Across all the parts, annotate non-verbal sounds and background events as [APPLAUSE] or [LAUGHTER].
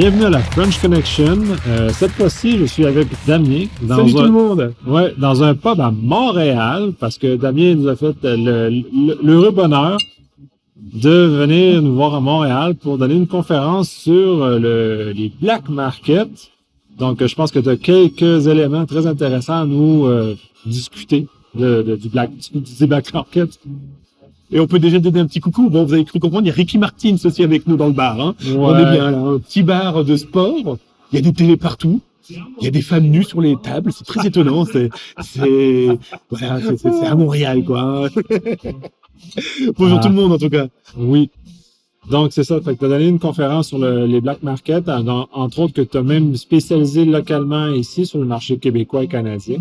bienvenue à la French Connection. Euh, cette fois-ci, je suis avec Damien dans Salut tout un le monde. ouais, dans un pub à Montréal parce que Damien nous a fait le- le- l'heureux bonheur de venir nous voir à Montréal pour donner une conférence sur euh, le, les black markets. Donc, euh, je pense que tu as quelques éléments très intéressants à nous euh, discuter de, de- du black du black market. Et on peut déjà donner un petit coucou. Bon, vous avez cru comprendre, il y a Ricky Martins aussi avec nous dans le bar. Hein. On est bien là, un petit bar de sport. Il y a des télés partout. Il y a des femmes nues sur les tables. C'est très étonnant. C'est, c'est, voilà, c'est, c'est- à Montréal, quoi. [LAUGHS] Bonjour Ah. tout le monde, en tout cas. Oui. Donc, c'est ça. Fait que tu as donné une conférence sur le- les black markets, en- entre autres que tu as même spécialisé localement ici sur le marché québécois et canadien.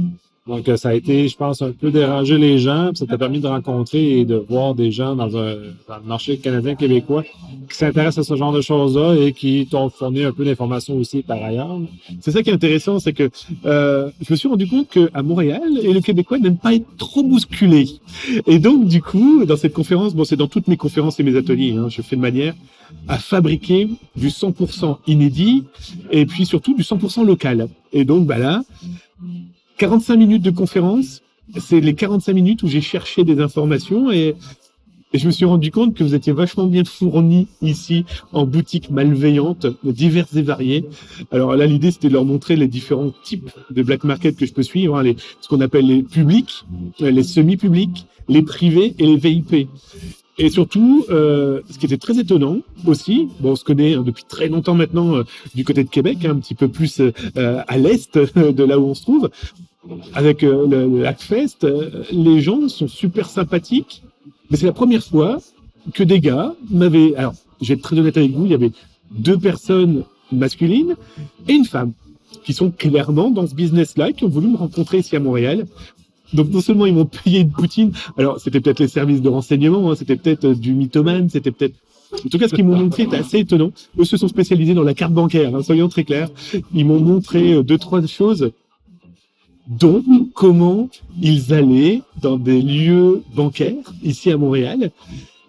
Donc, euh, ça a été, je pense, un peu déranger les gens. Ça t'a permis de rencontrer et de voir des gens dans, un, dans le marché canadien-québécois qui s'intéressent à ce genre de choses-là et qui t'ont fourni un peu d'informations aussi par ailleurs. C'est ça qui est intéressant, c'est que euh, je me suis rendu compte qu'à Montréal, et le Québécois n'aime pas être trop bousculé. Et donc, du coup, dans cette conférence, bon, c'est dans toutes mes conférences et mes ateliers, hein, je fais de manière à fabriquer du 100% inédit et puis surtout du 100% local. Et donc, bah là, 45 minutes de conférence, c'est les 45 minutes où j'ai cherché des informations et, je me suis rendu compte que vous étiez vachement bien fournis ici en boutique malveillante, diverses et variées. Alors là, l'idée, c'était de leur montrer les différents types de black market que je peux suivre, hein, ce qu'on appelle les publics, euh, les semi-publics, les privés et les VIP. Et surtout, euh, ce qui était très étonnant aussi, bon, on se connaît hein, depuis très longtemps maintenant euh, du côté de Québec, hein, un petit peu plus à l'est [LAUGHS] de là où on se trouve, avec euh, le, le Hackfest, euh, les gens sont super sympathiques, mais c'est la première fois que des gars m'avaient... Alors, être très honnête avec vous, il y avait deux personnes masculines et une femme qui sont clairement dans ce business-là, qui ont voulu me rencontrer ici à Montréal. Donc non seulement ils m'ont [LAUGHS] payé une poutine, alors c'était peut-être les services de renseignement, hein, c'était peut-être euh, du mythomane, c'était peut-être... En tout cas, ce qu'ils m'ont montré est assez étonnant. Eux se sont spécialisés dans la carte bancaire, hein, soyons très clairs. Ils m'ont montré euh, deux, trois choses, dont comment ils allaient dans des lieux bancaires ici à Montréal,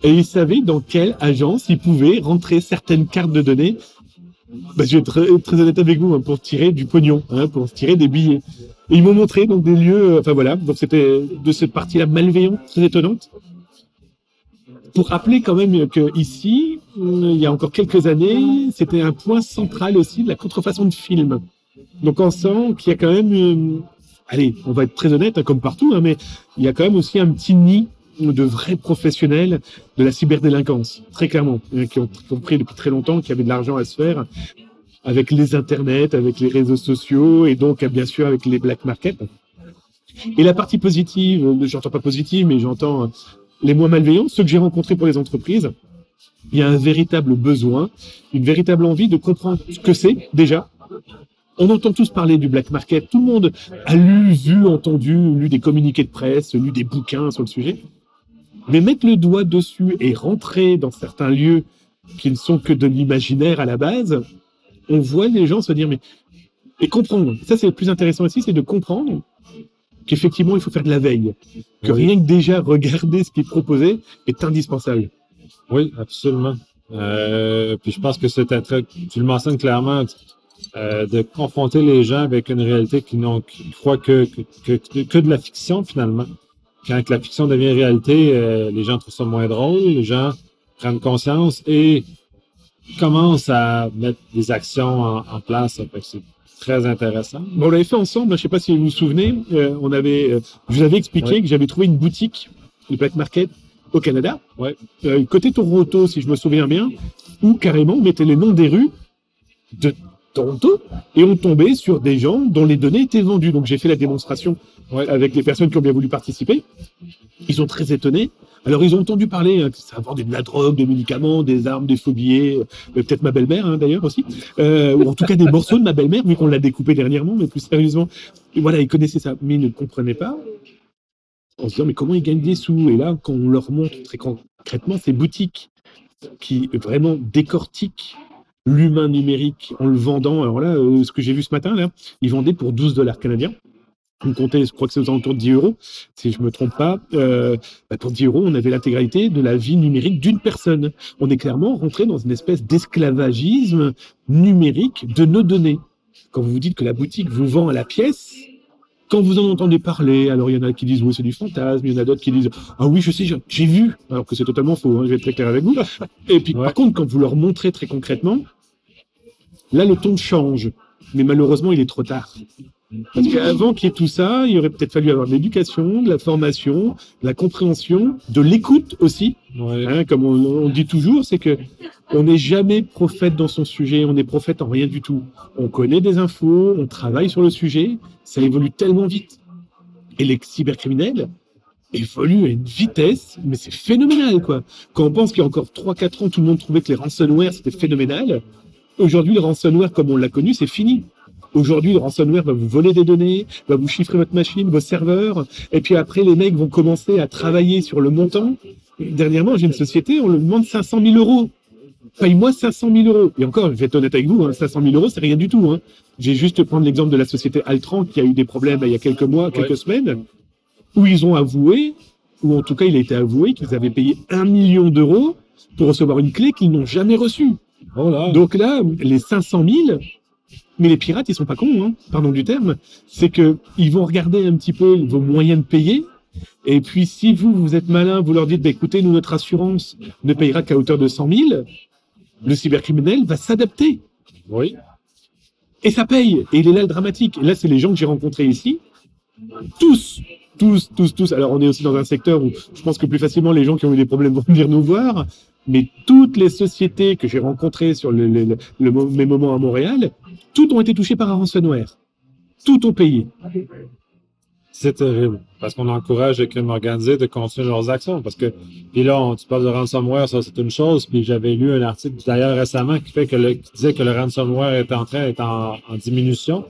et ils savaient dans quelle agence ils pouvaient rentrer certaines cartes de données bah, je vais être très, honnête avec vous, hein, pour tirer du pognon, hein, pour tirer des billets. Et ils m'ont montré donc des lieux, euh, enfin voilà, donc c'était de cette partie-là malveillante, très étonnante. Pour rappeler quand même que ici, euh, il y a encore quelques années, c'était un point central aussi de la contrefaçon de films. Donc on sent qu'il y a quand même, euh, allez, on va être très honnête, hein, comme partout, hein, mais il y a quand même aussi un petit nid de vrais professionnels de la cyberdélinquance, très clairement, hein, qui ont compris depuis très longtemps qu'il y avait de l'argent à se faire avec les internets, avec les réseaux sociaux et donc bien sûr avec les black markets. Et la partie positive, euh, j'entends pas positive, mais j'entends euh, les moins malveillants, ceux que j'ai rencontrés pour les entreprises. Il y a un véritable besoin, une véritable envie de comprendre ce que c'est déjà. On entend tous parler du black market. Tout le monde a lu, vu, entendu, lu des communiqués de presse, lu des bouquins sur le sujet. Mais mettre le doigt dessus et rentrer dans certains lieux qui ne sont que de l'imaginaire à la base, on voit les gens se dire mais et comprendre. Ça c'est le plus intéressant ici, c'est de comprendre qu'effectivement il faut faire de la veille, que Oui. rien que déjà regarder ce qui est proposé est indispensable. Oui, absolument. Euh, puis je pense que c'est un truc, tu le mentionnes clairement, euh, de confronter les gens avec une réalité qui n'ont qui croient que, que, que, que de la fiction finalement. Quand la fiction devient réalité, euh, les gens trouvent ça moins drôle, les gens prennent conscience et commencent à mettre des actions en, en place. C'est très intéressant. Bon, on l'avait fait ensemble, je sais pas si vous vous souvenez, euh, on avait, euh, je vous avais expliqué que j'avais trouvé une boutique, le Black Market, au Canada, Ouais. euh, côté Toronto, si je me souviens bien, où carrément on mettait les noms des rues de Toronto et on tombait sur des gens dont les données étaient vendues. Donc j'ai fait la démonstration Ouais. avec les personnes qui ont bien voulu participer. Ils sont très étonnés. Alors ils ont entendu parler hein, que ça vendait de la drogue, des médicaments, des armes, des faux billets, euh, peut-être ma belle-mère hein, d'ailleurs aussi, euh, ou en tout cas des morceaux de ma belle-mère vu qu'on l'a découpé dernièrement, mais plus sérieusement. Et voilà, ils connaissaient ça, mais ils ne comprenaient pas. En se disant mais comment ils gagnent des sous? Et là, quand on leur montre très concrètement ces boutiques qui vraiment décortiquent l'humain numérique en le vendant. Alors là, euh, ce que j'ai vu ce matin, là, ils vendaient pour 12 dollars canadiens. Vous comptez, je crois que c'est aux alentours de 10 euros, si je me trompe pas. Euh, bah, pour 10 euros, on avait l'intégralité de la vie numérique d'une personne. On est clairement rentré dans une espèce d'esclavagisme numérique de nos données. Quand vous vous dites que la boutique vous vend à la pièce, quand vous en entendez parler, alors il y en a qui disent oui c'est du fantasme, il y en a d'autres qui disent ah oui je sais j'ai vu, alors que c'est totalement faux. Hein, je vais être très clair avec vous. Et puis par contre quand vous leur montrez très concrètement, là le ton change, mais malheureusement il est trop tard. Parce qu'avant qu'il y ait tout ça, il aurait peut-être fallu avoir de l'éducation, de la formation, de la compréhension, de l'écoute aussi. Hein, comme on, dit toujours, c'est que on n'est jamais prophète dans son sujet, on est prophète en rien du tout. On connaît des infos, on travaille sur le sujet, ça évolue tellement vite. Et les cybercriminels évoluent à une vitesse, mais c'est phénoménal, quoi. Quand on pense qu'il y a encore 3-4 ans, tout le monde trouvait que les ransomware, c'était phénoménal. Aujourd'hui, le ransomware, comme on l'a connu, c'est fini. Aujourd'hui, le ransomware va vous voler des données, va vous chiffrer votre machine, vos serveurs, et puis après, les mecs vont commencer à travailler sur le montant. Dernièrement, j'ai une société, on le demande 500 000 euros. Paye-moi 500 000 euros. Et encore, je vais être honnête avec vous, 500 hein, 000 euros, c'est rien du tout. Hein. J'ai juste prendre l'exemple de la société Altran qui a eu des problèmes il y a quelques mois, quelques semaines, où ils ont avoué, ou en tout cas, il a été avoué qu'ils avaient payé un million d'euros pour recevoir une clé qu'ils n'ont jamais reçue. Donc là, les 500 000, mais les pirates, ils sont pas cons, hein, pardon du terme. C'est que ils vont regarder un petit peu vos moyens de payer. Et puis, si vous, vous êtes malin, vous leur dites, bah, écoutez, nous, notre assurance ne payera qu'à hauteur de 100 000, le cybercriminel va s'adapter. Oui. Et ça paye. Et il est là le dramatique. Et là, c'est les gens que j'ai rencontrés ici. Tous, tous, tous, tous. Alors, on est aussi dans un secteur où je pense que plus facilement, les gens qui ont eu des problèmes vont venir nous voir. Mais toutes les sociétés que j'ai rencontrées sur le, mes moments à Montréal, toutes ont été touchées par un ransomware. Toutes ont payé. C'est terrible. Parce qu'on encourage les crimes organisés de continuer leurs actions. Parce que, puis là, on, tu parles de ransomware, ça c'est une chose. Puis j'avais lu un article d'ailleurs récemment qui fait que le, qui disait que le ransomware est en train d'être en, diminution.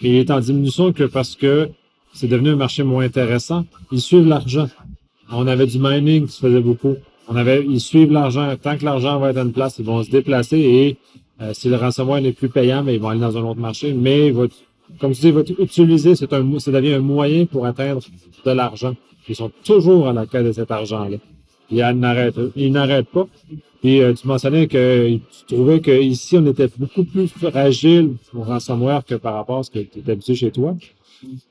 Et il est en diminution que parce que c'est devenu un marché moins intéressant. Ils suivent l'argent. On avait du mining qui se faisait beaucoup. On avait, ils suivent l'argent. Tant que l'argent va être en place, ils vont se déplacer et euh, si le ransomware n'est plus payant, mais ils vont aller dans un autre marché. Mais comme tu dis, va utiliser, c'est un, ça devient un moyen pour atteindre de l'argent. Ils sont toujours à la quête de cet argent-là. Ils n'arrêtent, ils pas. Et euh, tu mentionnais que tu trouvais qu'ici, on était beaucoup plus fragile au ransomware que par rapport à ce que tu es habitué chez toi.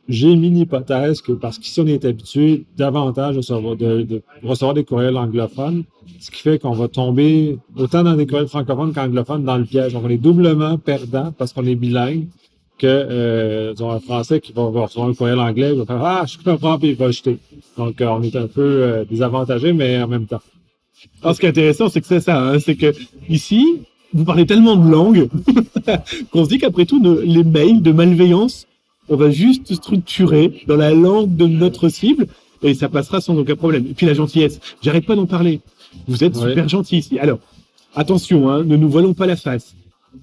J'ai mis l'hypothèse que parce qu'ici, on est habitué davantage de, recevoir des courriels anglophones, ce qui fait qu'on va tomber autant dans des courriels francophones qu'anglophones dans le piège. Donc, on est doublement perdant parce qu'on est bilingue que euh, un Français qui va, recevoir un courriel anglais, va faire Ah, je comprends, puis il va jeter. Donc, euh, on est un peu euh, désavantagé, mais en même temps. Alors, ce qui est intéressant, c'est que c'est ça, hein, c'est que ici, vous parlez tellement de langues [LAUGHS] qu'on se dit qu'après tout, les mails de malveillance on va juste structurer dans la langue de notre cible et ça passera sans aucun problème. Et puis la gentillesse, j'arrête pas d'en parler. Vous êtes super gentil ici. Alors, attention, hein, ne nous voilons pas la face.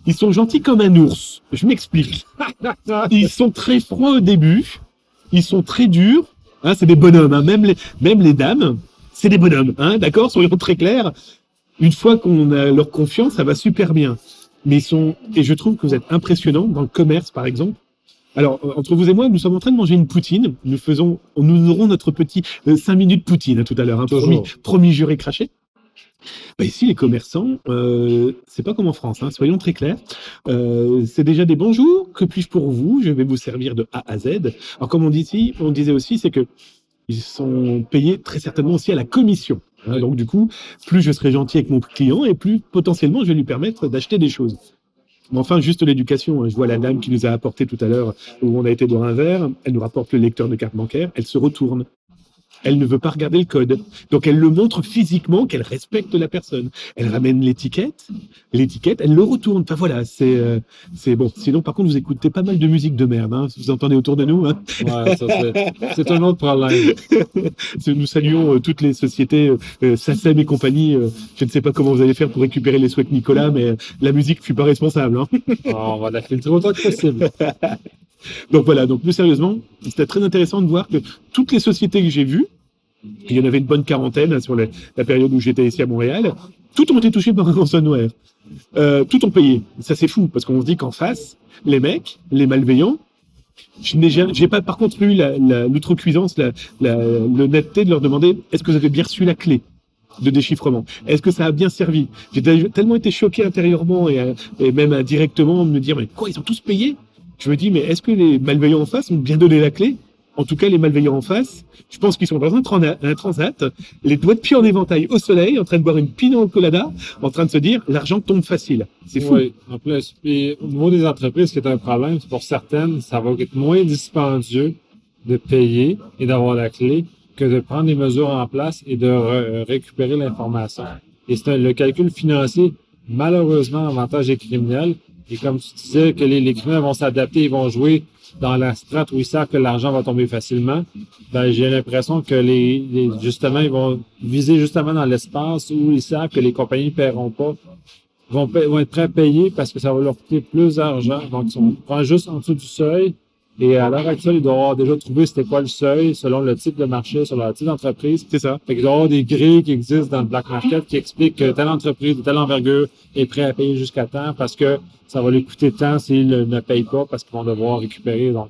Ils sont gentils comme un ours. Je m'explique. [LAUGHS] Ils sont très froids au début. Ils sont très durs. Hein, c'est des bonhommes. Hein. Même, les, même les dames, c'est des bonhommes. Hein, D'accord? Soyons très clairs. Une fois qu'on a leur confiance, ça va super bien. Mais ils sont... Et je trouve que vous êtes impressionnants dans le commerce, par exemple. Alors, euh, entre vous et moi, nous sommes en train de manger une poutine. Nous faisons, nous aurons notre petit 5 euh, minutes poutine tout à l'heure. Hein, promis, promis, juré, craché. Bah ici, les commerçants, euh, c'est pas comme en France, hein, soyons très clairs. Euh, c'est déjà des bonjours. Que puis-je pour vous? Je vais vous servir de A à Z. Alors, comme on dit ici, on disait aussi, c'est que ils sont payés très certainement aussi à la commission. Hein. donc, du coup, plus je serai gentil avec mon client et plus potentiellement je vais lui permettre d'acheter des choses. Enfin, juste l'éducation. Je vois la dame qui nous a apporté tout à l'heure, où on a été boire un verre, elle nous rapporte le lecteur de carte bancaire, elle se retourne elle ne veut pas regarder le code. Donc elle le montre physiquement qu'elle respecte la personne. Elle ramène l'étiquette, l'étiquette, elle le retourne. Enfin voilà, c'est euh, c'est bon. Sinon par contre vous écoutez pas mal de musique de merde. Hein, vous entendez autour de nous. Hein ouais, c'est un autre problème. nous saluons euh, toutes les sociétés euh, SACEM et compagnie. Euh, je ne sais pas comment vous allez faire pour récupérer les souhaits Nicolas, mais la musique ne fut pas responsable. Hein oh, on va la filtrer autant que possible. [LAUGHS] donc voilà, donc plus sérieusement, c'était très intéressant de voir que toutes les sociétés que j'ai vues, il y en avait une bonne quarantaine hein, sur la, période où j'étais ici à Montréal, toutes ont été touchées par un ransomware. Euh, toutes ont payé. Ça c'est fou, parce qu'on se dit qu'en face, les mecs, les malveillants, Je n'ai j'ai pas par contre eu l'outrecuidance, la, la, l'honnêteté de leur demander est-ce que vous avez bien reçu la clé de déchiffrement? Est-ce que ça a bien servi? J'ai tel- tellement été choqué intérieurement et, et même indirectement de me dire mais quoi ils ont tous payé? Je me dis mais est-ce que les malveillants en face ont bien donné la clé? En tout cas les malveillants en face, je pense qu'ils sont dans un, un transat, les doigts de pied en éventail au soleil, en train de boire une pina colada, en train de se dire l'argent tombe facile. C'est fou. Oui, en plus. Puis, au niveau des entreprises, ce qui est un problème, pour certaines, ça va être moins dispendieux de payer et d'avoir la clé que de prendre les mesures en place et de re- récupérer l'information. Et c'est le calcul financier, malheureusement, avantage des criminels. Et comme tu disais, que les, les criminels vont s'adapter, ils vont jouer dans la strate où ils savent que l'argent va tomber facilement. Ben, j'ai l'impression que les, justement, ils vont viser justement dans l'espace où ils savent que les compagnies ne paieront pas vont, être prêts à payer parce que ça va leur coûter plus d'argent. Donc, si on juste en dessous du seuil, et à l'heure actuelle, ils doivent avoir déjà trouvé c'était quoi le seuil selon le type de marché, selon le type d'entreprise. C'est ça. Fait qu'il doit y avoir des grilles qui existent dans le black market qui expliquent que telle entreprise de telle envergure est prêt à payer jusqu'à temps parce que ça va lui coûter tant s'ils ne payent pas parce qu'ils vont devoir récupérer. Donc,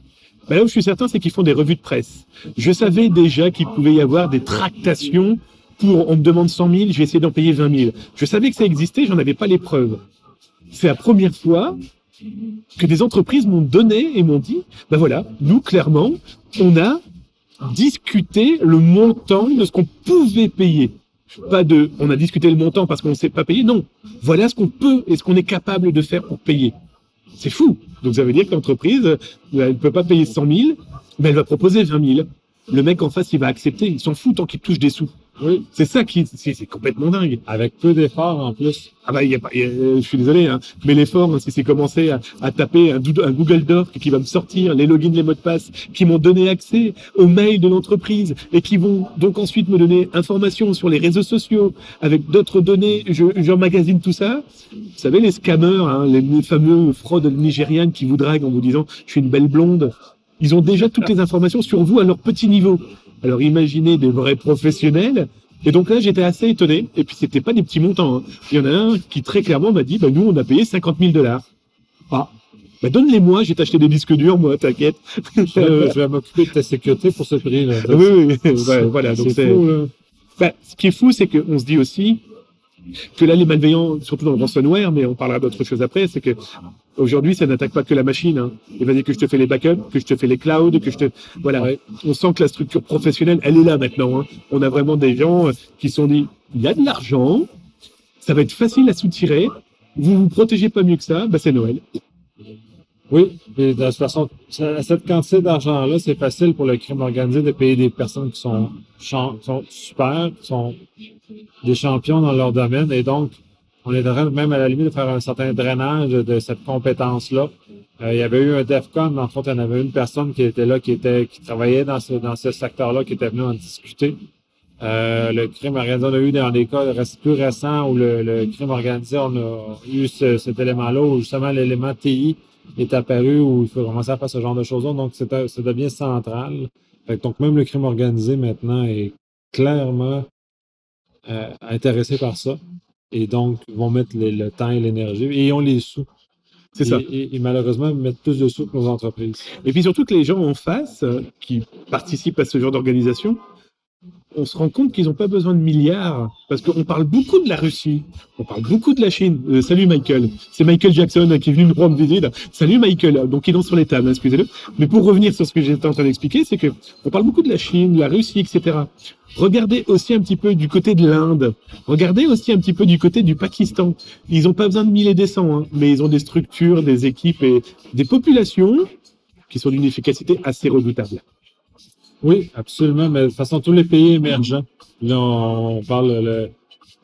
Ben là où je suis certain, c'est qu'ils font des revues de presse. Je savais déjà qu'il pouvait y avoir des tractations pour, on me demande 100 000, je vais essayer d'en payer 20 000. Je savais que ça existait, j'en avais pas les preuves. C'est la première fois que des entreprises m'ont donné et m'ont dit, ben voilà, nous, clairement, on a discuté le montant de ce qu'on pouvait payer. Pas de, on a discuté le montant parce qu'on ne sait pas payer. Non. Voilà ce qu'on peut et ce qu'on est capable de faire pour payer. C'est fou. Donc ça veut dire que l'entreprise, euh, elle ne peut pas payer 100 000, mais elle va proposer 20 000. Le mec en face, il va accepter. Il s'en fout tant qu'il touche des sous. Oui, C'est ça qui, c'est complètement dingue. avec peu d'efforts en plus. Ah bah, y a y a- euh, je suis désolé, hein, mais l'effort, hein, si c'est commencer à, à taper un, un Google Doc qui va me sortir les logins, les mots de passe, qui m'ont donné accès aux mails de l'entreprise et qui vont donc ensuite me donner information sur les réseaux sociaux avec d'autres données, je, j'emmagasine tout ça. Vous savez, les scammers, hein, les, les fameux fraudes nigérianes qui vous draguent en vous disant je suis une belle blonde, ils ont déjà toutes les informations sur vous à leur petit niveau. Alors imaginez des vrais professionnels. Et donc là, j'étais assez étonné. Et puis, c'était pas des petits montants. hein. Il y en a un qui très clairement m'a dit, bah, nous, on a payé 50 000 dollars. Ah, bah, donne-les-moi, j'ai acheté des disques durs, moi, t'inquiète. Je, vais m'occuper de ta sécurité pour ce prix. Là. oui, oui, ouais, [LAUGHS] voilà. Donc, c'est bah, ce qui est fou, c'est qu'on se dit aussi que là, les malveillants, surtout dans le ransomware, mais on parlera d'autres choses après, c'est que aujourd'hui, ça n'attaque pas que la machine. Hein. Il va dire que je te fais les backups, que je te fais les clouds, que je te, voilà. Ouais. On sent que la structure professionnelle, elle est là maintenant. Hein. On a vraiment des gens euh, qui se sont dit, il y a de l'argent, ça va être facile à soutirer. Vous vous protégez pas mieux que ça, bah c'est Noël. Oui, et de toute façon, cette quantité d'argent-là, c'est facile pour le crime organisé de payer des personnes qui sont, champ- sont super, qui sont des champions dans leur domaine, et donc, on est en même à la limite, de faire un certain drainage de cette compétence-là. Euh, il y avait eu un DEFCON, entre autres, il y en avait une personne qui était là, qui était, qui travaillait dans ce, dans ce secteur-là, qui était venue en discuter. Euh, le crime organisé, on a eu dans des cas plus récents où le, crime organisé, on a eu ce- cet élément-là, où justement l'élément TI est apparu, où il faut commencer à faire ce genre de choses-là. Donc, ça devient central. Fait donc, même le crime organisé maintenant est clairement euh, intéressé par ça. Et donc, ils vont mettre les- le temps et l'énergie et ont les sous. C'est ça. Et, et- malheureusement, ils mettent plus de sous que nos entreprises. Et puis surtout que les gens en face, euh, qui participent à ce genre d'organisation, on se rend compte qu'ils n'ont pas besoin de milliards. Parce qu'on parle beaucoup de la Russie, on parle beaucoup de la Chine. Euh, salut Michael. C'est Michael Jackson euh, qui est venu nous rendre visite. Salut Michael. Donc il est sur les tables, hein, excusez-le. Mais pour revenir sur ce que j'étais en train d'expliquer, c'est que on parle beaucoup de la Chine, de la Russie, etc. Regardez aussi un petit peu du côté de l'Inde. Regardez aussi un petit peu du côté du Pakistan. Ils n'ont pas besoin de mille et des cents, hein, mais ils ont des structures, des équipes et des populations qui sont d'une efficacité assez redoutable. Oui, absolument. Mais de toute façon, tous les pays émergents, là, on parle le,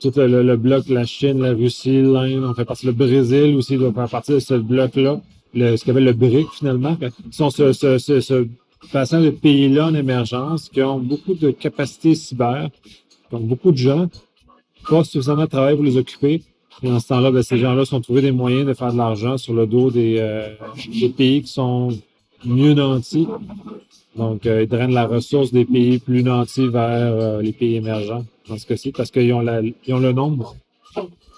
tout le, le- bloc, la Chine, la Russie, l'Inde, on fait partie le Brésil aussi, doit faire partie de ce bloc-là, ce qu'on appelle le BRIC finalement. Ce sont ce, ce, ce, ce bassin de pays-là en émergence qui ont beaucoup de capacités cyber, qui ont beaucoup de gens, pas suffisamment de travail pour les occuper. Et en ce temps-là, ben, ces gens-là sont trouvés des moyens de faire de l'argent sur le dos des, euh, des pays qui sont mieux nantis. Donc, euh, ils drainent la ressource des pays plus nantis vers euh, les pays émergents, dans ce cas-ci, parce qu'ils ont, la, ils ont le nombre.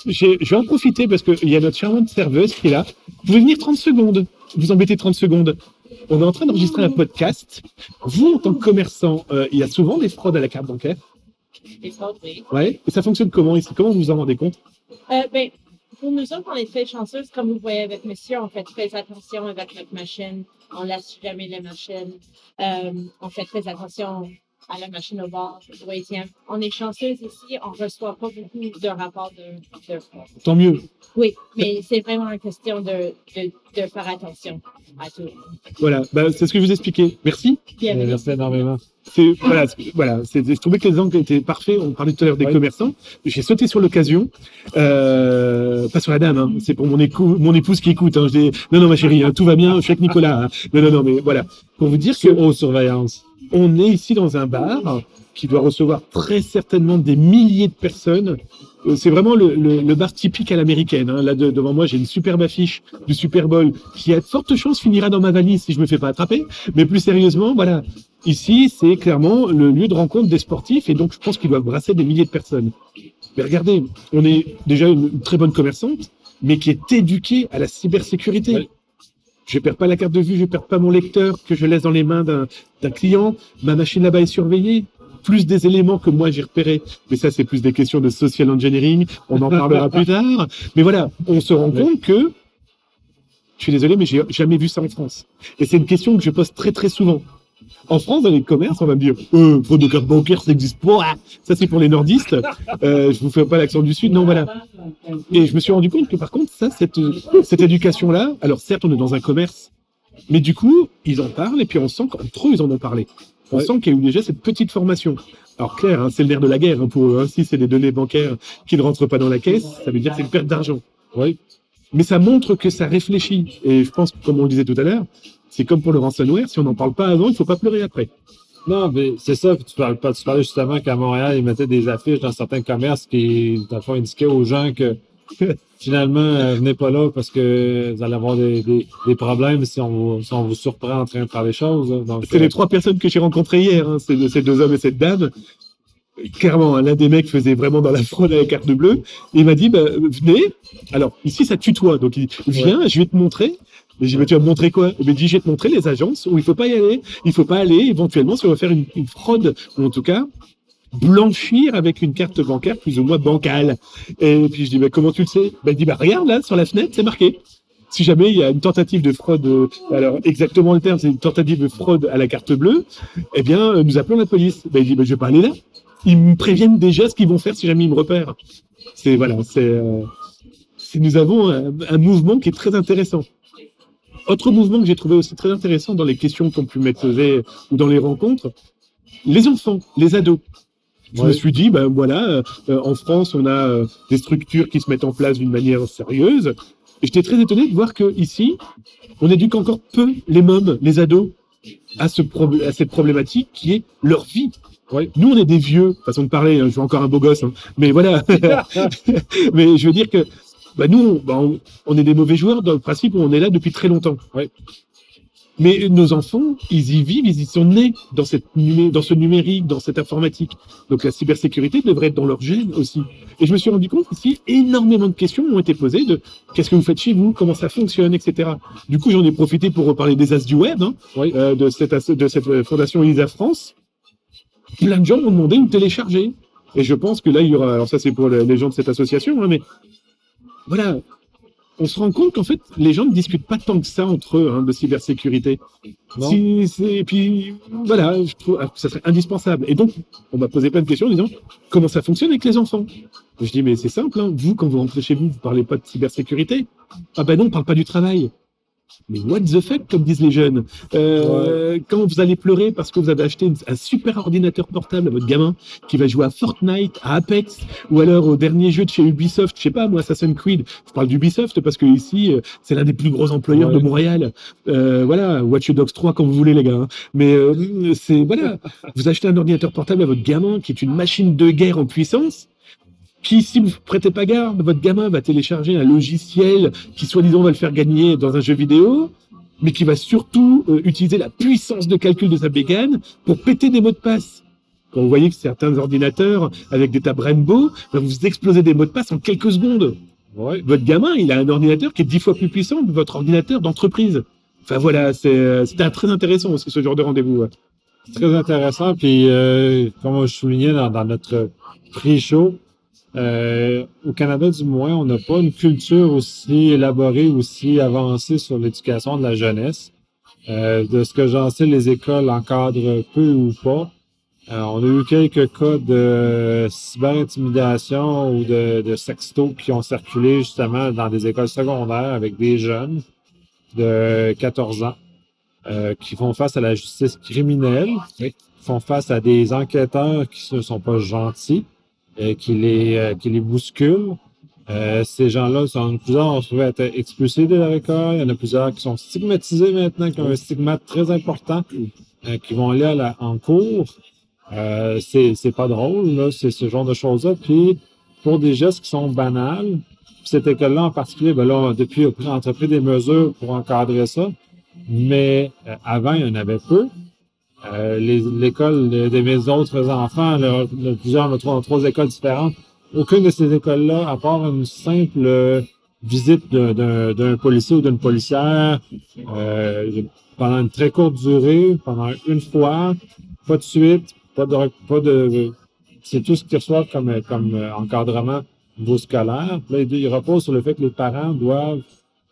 J'ai- Je vais en profiter parce qu'il y a notre charmante serveuse qui est là. Vous pouvez venir 30 secondes. Vous embêtez 30 secondes. on est en train d'enregistrer un podcast. Vous, en tant que commerçant, euh, il y a souvent des fraudes à la carte bancaire. Des fraudes, oui. Ouais. Et ça fonctionne comment ici? Comment vous vous en rendez compte? Euh, ben, pour nous autres, on est très chanceux. Comme vous voyez avec monsieur, on fait très attention avec notre machine. On laisse jamais la machine. Euh, on fait très attention à la machine au bord, au ATM. On est chanceux ici. On reçoit pas beaucoup de rapports de, de. Tant mieux. Oui, mais c'est vraiment une question de, de, de faire attention à tout. Voilà. Bah, c'est ce que je vous expliquais. Merci. Bienvenue. Merci énormément. C'est voilà, voilà. C'est, je trouvais que les angles étaient parfaits. On parlait tout à l'heure des commerçants. J'ai sauté sur l'occasion, euh, pas sur la dame. hein. C'est pour mon écou- mon épouse qui écoute. Hein. Je dis non, non, ma chérie, hein, tout va bien. Je suis avec Nicolas. hein. Non, non, non, mais voilà. Pour vous dire que haute surveillance. on est ici dans un bar qui doit recevoir très certainement des milliers de personnes. Euh, C'est vraiment le, le- le bar typique à l'américaine. hein. Là de- devant moi, j'ai une superbe affiche du Super Bowl qui a de fortes chances finira dans ma valise si je me fais pas attraper. Mais plus sérieusement, voilà, ici c'est clairement le lieu de rencontre des sportifs et donc je pense qu'il doit brasser des milliers de personnes. Mais regardez, on est déjà une, très bonne commerçante, mais qui est éduquée à la cybersécurité. Je perds pas la carte de vue, je perds pas mon lecteur que je laisse dans les mains d'un client. Ma machine là-bas est surveillée. Plus des éléments que moi j'ai repérés. Mais ça, c'est plus des questions de social engineering. On en parlera plus [LAUGHS] tard. Mais voilà, on se rend compte que, je suis désolé, mais j'ai jamais vu ça en France. Et c'est une question que je pose très très souvent. En France, dans les commerces, on va me dire, euh, faute de carte bancaire, ça n'existe pas. Ça, c'est pour les nordistes. Euh, je vous fais pas l'accent du sud. Non, voilà. Et je me suis rendu compte que par contre, ça, cette, cette éducation-là, alors certes, on est dans un commerce, mais du coup, ils en parlent et puis on sent qu'entre eux, ils en ont parlé. On Ouais. sent qu'il y a eu déjà cette petite formation. Alors clair, hein, c'est le nerf de la guerre hein, pour eux. hein. Si c'est des données bancaires qui ne rentrent pas dans la caisse, ça veut dire que c'est une perte d'argent. Oui. Mais ça montre que ça réfléchit. Et je pense, comme on le disait tout à l'heure, c'est comme pour le ransomware, si on n'en parle pas avant, il faut pas pleurer après. Non, mais c'est ça. Tu parlais, pas- tu parlais justement qu'à Montréal, ils mettaient des affiches dans certains commerces qui, dans le fond, indiquaient aux gens que [LAUGHS] finalement, euh, venez pas là parce que vous allez avoir des, des, des problèmes si on, vous- si on vous surprend en train de faire des choses. Donc, C'est euh, les trois personnes que j'ai rencontrées hier, hein, ces, ces deux hommes et cette dame. Clairement, hein, l'un des mecs faisait vraiment dans la fraude avec carte bleue. Il m'a dit, bah, venez. Alors, ici, ça tutoie. Donc, il dit, viens, je vais te montrer. Et j'ai dit, bah, tu vas me montrer quoi? Il m'a dit, je vais te montrer les agences où il faut pas y aller. Il faut pas aller, éventuellement, si on va faire une, fraude, ou en tout cas, blanchir avec une carte bancaire plus ou moins bancale. Et puis, je dis, bah, comment tu le sais? Bah, Il dit, bah, regarde, là, sur la fenêtre, c'est marqué. Si jamais il y a une tentative de fraude, euh, alors exactement le terme, c'est une tentative de fraude à la carte bleue, eh bien, euh, nous appelons la police. Ben, il dit, ben, je vais pas aller là. Ils me préviennent déjà ce qu'ils vont faire si jamais ils me repèrent. C'est voilà, c'est, euh, nous avons un mouvement qui est très intéressant. Autre mouvement que j'ai trouvé aussi très intéressant dans les questions qu'on pu mettre ou dans les rencontres, les enfants, les ados. Je me Ouais. suis dit, ben voilà, euh, en France, on a euh, des structures qui se mettent en place d'une manière sérieuse. Et j'étais très étonné de voir que ici, on éduque encore peu les mômes, les ados, à, ce à cette problématique qui est leur vie. Oui. Nous, on est des vieux, façon de parler, hein, je suis encore un beau gosse, hein, mais voilà. [LAUGHS] [LAUGHS] mais je veux dire que bah, nous, on, bah, on, on est des mauvais joueurs dans le principe où on est là depuis très longtemps. Oui. Mais nos enfants, ils y vivent, ils y sont nés dans, cette numé- dans ce numérique, dans cette informatique. Donc la cybersécurité devrait être dans leur gène aussi. Et je me suis rendu compte qu'ici, énormément de questions ont été posées de qu'est-ce que vous faites chez vous, comment ça fonctionne, etc. Du coup, j'en ai profité pour reparler des As du Web, hein, Oui. euh, de, cette, de cette euh, fondation ELISA France. Plein de gens m'ont demandé de télécharger. Et je pense que là, il y aura, alors ça c'est pour les les gens de cette association, hein, mais voilà, on se rend compte qu'en fait, les gens ne discutent pas tant que ça entre eux hein, de cybersécurité. Si, c'est- et puis voilà, je trouve que ça serait indispensable. Et donc, on m'a posé plein de questions en disant comment ça fonctionne avec les enfants? Je dis mais c'est simple, hein. vous quand vous rentrez chez vous, vous parlez pas de cybersécurité. Ah ben non, on parle pas du travail. Mais what the fuck, comme disent les jeunes. Euh, Quand vous allez pleurer parce que vous avez acheté un super ordinateur portable à votre gamin qui va jouer à Fortnite, à Apex, ou alors au dernier jeu de chez Ubisoft, je sais pas moi, Assassin's Creed. Je parle d'Ubisoft parce que ici, euh, c'est l'un des plus gros employeurs Ouais. de Montréal. Euh, voilà, Watch Dogs 3 quand vous voulez les gars. hein. Mais euh, c'est voilà, vous achetez un ordinateur portable à votre gamin qui est une machine de guerre en puissance qui, si vous prêtez pas garde, votre gamin va télécharger un logiciel qui, soi-disant, va le faire gagner dans un jeu vidéo, mais qui va surtout euh, utiliser la puissance de calcul de sa bécane pour péter des mots de passe. Quand vous voyez que certains ordinateurs avec des tables Rainbow, va vous exploser des mots de passe en quelques secondes. Ouais. Votre gamin, il a un ordinateur qui est dix fois plus puissant que votre ordinateur d'entreprise. Enfin voilà, c'est- c'était très intéressant aussi ce genre de rendez-vous. ouais. Très intéressant. Puis, euh, comme je soulignais dans, dans notre pré-show, euh, au Canada, du moins, on n'a pas une culture aussi élaborée, aussi avancée sur l'éducation de la jeunesse. Euh, de ce que j'en sais, les écoles encadrent peu ou pas. Euh, on a eu quelques cas de cyber-intimidation ou de, de sexto qui ont circulé justement dans des écoles secondaires avec des jeunes de 14 ans euh, qui font face à la justice criminelle, qui font face à des enquêteurs qui ne sont pas gentils, qui, les, euh, qui les bousculent. Euh, ces gens-là sont plusieurs ont trouvé être expulsés de leur école. Il y en a plusieurs qui sont stigmatisés maintenant, qui ont un stigmate très important, euh, qui vont aller à la- en cours. Euh, c'est pas drôle, là, c'est ce genre de choses-là. Puis pour des gestes qui sont banals, cette école-là en particulier, ben là, depuis, on a entrepris des mesures pour encadrer ça. Mais euh, avant, il y en avait peu. Euh, L'école de, mes autres enfants, là, là, plusieurs, a trois, trois écoles différentes. Aucune de ces écoles-là, à part une simple visite d'un policier ou d'une policière euh, pendant une très courte durée, pendant une fois, pas de suite, pas de, pas de, c'est tout ce qu'ils reçoivent comme, comme euh, encadrement au niveau scolaire. Là, ils reposent sur le fait que les parents doivent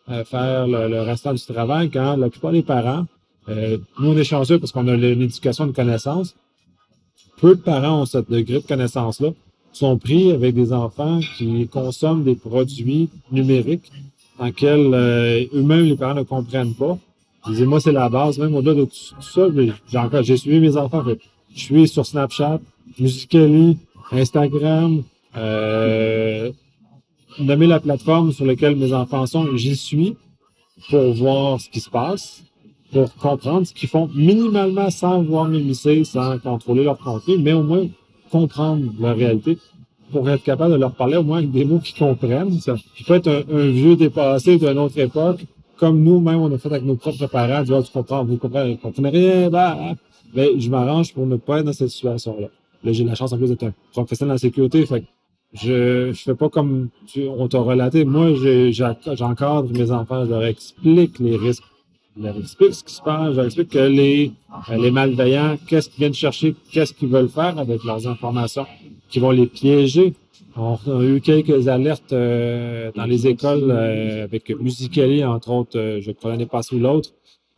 euh, faire le, le restant du travail quand la plupart des parents, euh, nous on est chanceux parce qu'on a une éducation de connaissance. Peu de parents ont ce degré de connaissance-là, sont pris avec des enfants qui consomment des produits numériques dans lesquels euh, eux-mêmes les parents ne comprennent pas. Je dis, moi, c'est la base, même au-delà de tout, ça, j'ai encore, j'ai suivi mes enfants. je suis sur Snapchat, Musical.ly, Instagram, euh, nommer la plateforme sur laquelle mes enfants sont, j'y suis pour voir ce qui se passe, pour comprendre ce qu'ils font minimalement sans voir m'immiscer, sans contrôler leur contenu, mais au moins comprendre leur réalité pour être capable de leur parler au moins avec des mots qu'ils comprennent. Ça. Peut être un, vieux dépassé d'une autre époque, comme nous, même, on a fait avec nos propres parents, dire, Ah, tu comprends, vous comprenez, vous comprenez rien, bah. Mais je m'arrange pour ne pas être dans cette situation-là. Là, j'ai la chance en plus d'être un professionnel en sécurité, fait que je, je fais pas comme tu- on t'a relaté. Moi, j'encadre mes enfants, je leur explique les risques. Je leur explique ce qui se passe, je leur explique que les, euh, les malveillants, qu'est-ce qu'ils viennent chercher, qu'est-ce qu'ils veulent faire avec leurs informations, qui vont les piéger. On a eu quelques alertes euh, dans les écoles euh, avec Musical.ly, entre autres, euh, je crois l'année passée ou l'autre,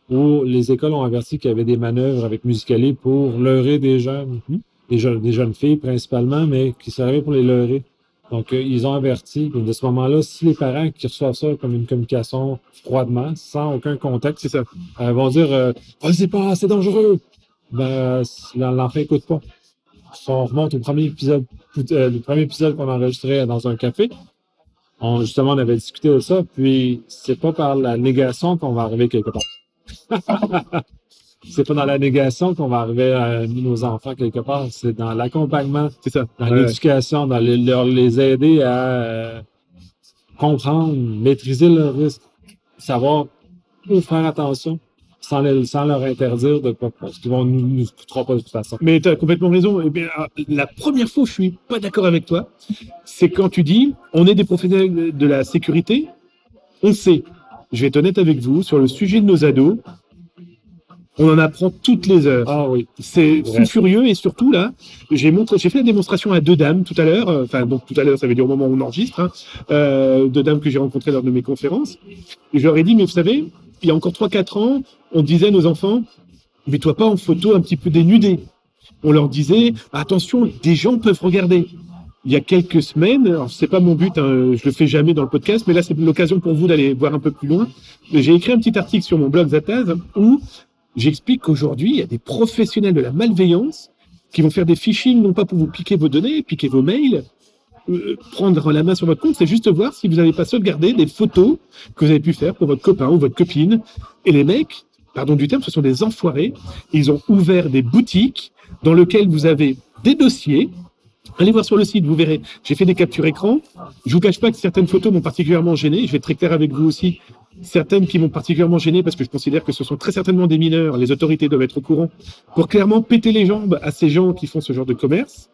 où les écoles ont averti qu'il y avait des manœuvres avec Musical.ly pour leurrer des jeunes, des, jeunes, des jeunes filles principalement, mais qui servaient pour les leurrer. Donc, euh, ils ont averti. Et de ce moment-là, si les parents qui reçoivent ça comme une communication froidement, sans aucun contexte, C'est ça. euh, vont dire euh, Vas-y pas, c'est dangereux. Ben, l'en- l'enfant écoute pas. Si on remonte au premier épisode, euh, le premier épisode qu'on enregistrait dans un café, on, justement, on avait discuté de ça, puis c'est pas par la négation qu'on va arriver quelque part. [LAUGHS] c'est pas dans la négation qu'on va arriver à nos enfants quelque part, c'est dans l'accompagnement, C'est ça. dans Ouais. l'éducation, dans les, leur- les aider à euh, comprendre, maîtriser le risque, savoir où faire attention sans, les- sans leur interdire de quoi parce qu'ils vont nous, nous coûtera pas de toute façon. Mais tu as complètement raison. Eh bien, ah, la première fois où je suis pas d'accord avec toi, c'est quand tu dis on est des professionnels de la sécurité, on sait. Je vais être honnête avec vous sur le sujet de nos ados. On en apprend toutes les heures. Ah oui. C'est furieux et surtout là, j'ai montré, j'ai fait la démonstration à deux dames tout à l'heure. euh, Enfin, donc tout à l'heure, ça veut dire au moment où on enregistre. Hein, euh, deux dames que j'ai rencontrées lors de mes conférences. Et je leur ai dit, mais vous savez, il y a encore 3-4 ans, on disait à nos enfants, mets-toi pas en photo un petit peu dénudé. On leur disait, attention, des gens peuvent regarder. Il y a quelques semaines, alors c'est pas mon but, hein, je le fais jamais dans le podcast, mais là c'est l'occasion pour vous d'aller voir un peu plus loin. J'ai écrit un petit article sur mon blog Zataz où j'explique qu'aujourd'hui il y a des professionnels de la malveillance qui vont faire des phishing non pas pour vous piquer vos données, piquer vos mails, euh, prendre la main sur votre compte, c'est juste voir si vous n'avez pas sauvegardé des photos que vous avez pu faire pour votre copain ou votre copine. Et les mecs, pardon du terme, ce sont des enfoirés. Ils ont ouvert des boutiques dans lesquelles vous avez des dossiers. Allez voir sur le site, vous verrez. J'ai fait des captures écran. Je vous cache pas que certaines photos m'ont particulièrement gêné. Je vais être très clair avec vous aussi. Certaines qui m'ont particulièrement gêné parce que je considère que ce sont très certainement des mineurs. Les autorités doivent être au courant pour clairement péter les jambes à ces gens qui font ce genre de commerce.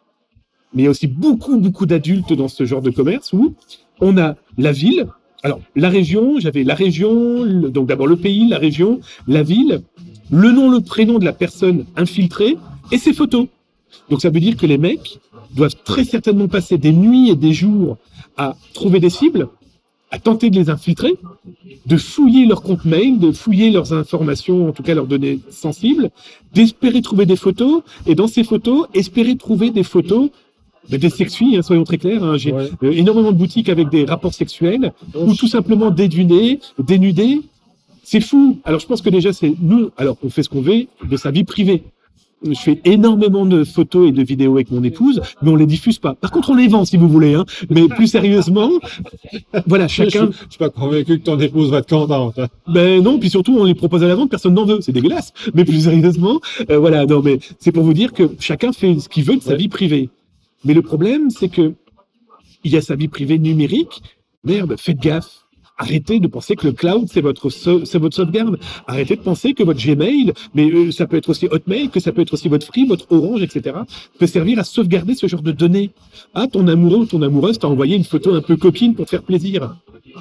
Mais il y a aussi beaucoup, beaucoup d'adultes dans ce genre de commerce où on a la ville Alors, la région, j'avais la région, donc d'abord le pays, la région, la ville, le nom, le prénom de la personne infiltrée et ses photos. Donc ça veut dire que les mecs doivent très certainement passer des nuits et des jours à trouver des cibles, à tenter de les infiltrer, de fouiller leur compte mail, de fouiller leurs informations, en tout cas leurs données sensibles, d'espérer trouver des photos, et dans ces photos, espérer trouver des photos ben, des sexuis, hein, soyons très clairs. hein. J'ai Ouais. euh, énormément de boutiques avec des rapports sexuels, ou tout simplement dénudés, dénudés. C'est fou. Alors je pense que déjà c'est nous. Alors on fait ce qu'on veut de sa vie privée. Je fais énormément de photos et de vidéos avec mon épouse, mais on les diffuse pas. Par contre, on les vend si vous voulez. Hein. Mais plus sérieusement, voilà, chacun. Je, je suis pas convaincu que ton épouse va être contente. hein. Ben non, puis surtout on les propose à la vente, personne n'en veut, c'est dégueulasse. Mais plus sérieusement, euh, voilà, non mais c'est pour vous dire que chacun fait ce qu'il veut de sa Ouais. vie privée. Mais le problème, c'est que il y a sa vie privée numérique. Merde, faites gaffe. Arrêtez de penser que le cloud c'est votre c'est votre sauvegarde. Arrêtez de penser que votre Gmail, mais euh, ça peut être aussi Hotmail, que ça peut être aussi votre Free, votre Orange, etc. peut servir à sauvegarder ce genre de données. Ah, ton amoureux ou ton amoureuse t'a envoyé une photo un peu copine pour te faire plaisir.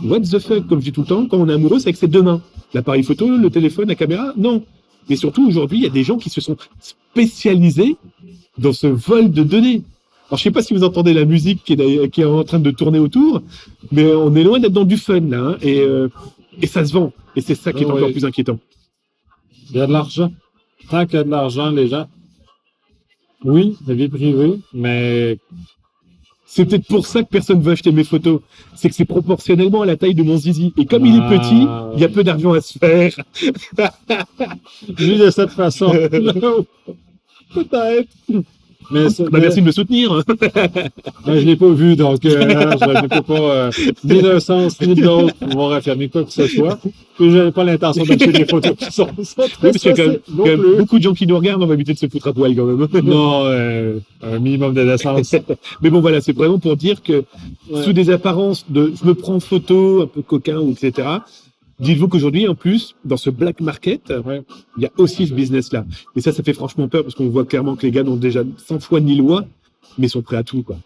What the fuck, comme je dis tout le temps, quand on est amoureux, c'est avec ses deux mains. L'appareil photo, le téléphone, la caméra, non. Mais surtout, aujourd'hui, il y a des gens qui se sont spécialisés dans ce vol de données. Alors, je sais pas si vous entendez la musique qui est, d'ailleurs- qui est en train de tourner autour, mais on est loin d'être dans du fun, là. hein, et, euh, et ça se vend. Et c'est ça qui est Ah encore oui. plus inquiétant. Il y a de l'argent. Tant qu'il y a de l'argent, les gens. Oui, la vie privée, mais C'est peut-être pour ça que personne veut acheter mes photos. C'est que c'est proportionnellement à la taille de mon zizi. Et comme il Ah. est petit, il y a peu d'argent à se faire. [LAUGHS] vu de cette façon. [LAUGHS] Peut-être. Mais, ça- Bah, merci de me soutenir. [LAUGHS] mais je l'ai pas vu, donc euh, je ne peux pas, euh, ni d'un sens ni de l'autre, pouvoir affirmer quoi que ce soit. Je n'ai pas l'intention d'acheter des photos qui sont, sont Oui, parce qu'il y a quand même, sensibles non quand même plus. beaucoup de gens qui nous regardent, on va éviter de se foutre à poil quand même. Non, euh, un minimum de décence. [LAUGHS] Mais bon, voilà, c'est vraiment pour dire que Ouais. sous des apparences de je me prends photo, un peu coquin, etc. Dites-vous qu'aujourd'hui, en plus, dans ce black market, Ouais. il y a aussi ce business-là. Et ça, ça fait franchement peur parce qu'on voit clairement que les gars n'ont déjà sans foi ni loi, mais sont prêts à tout, quoi.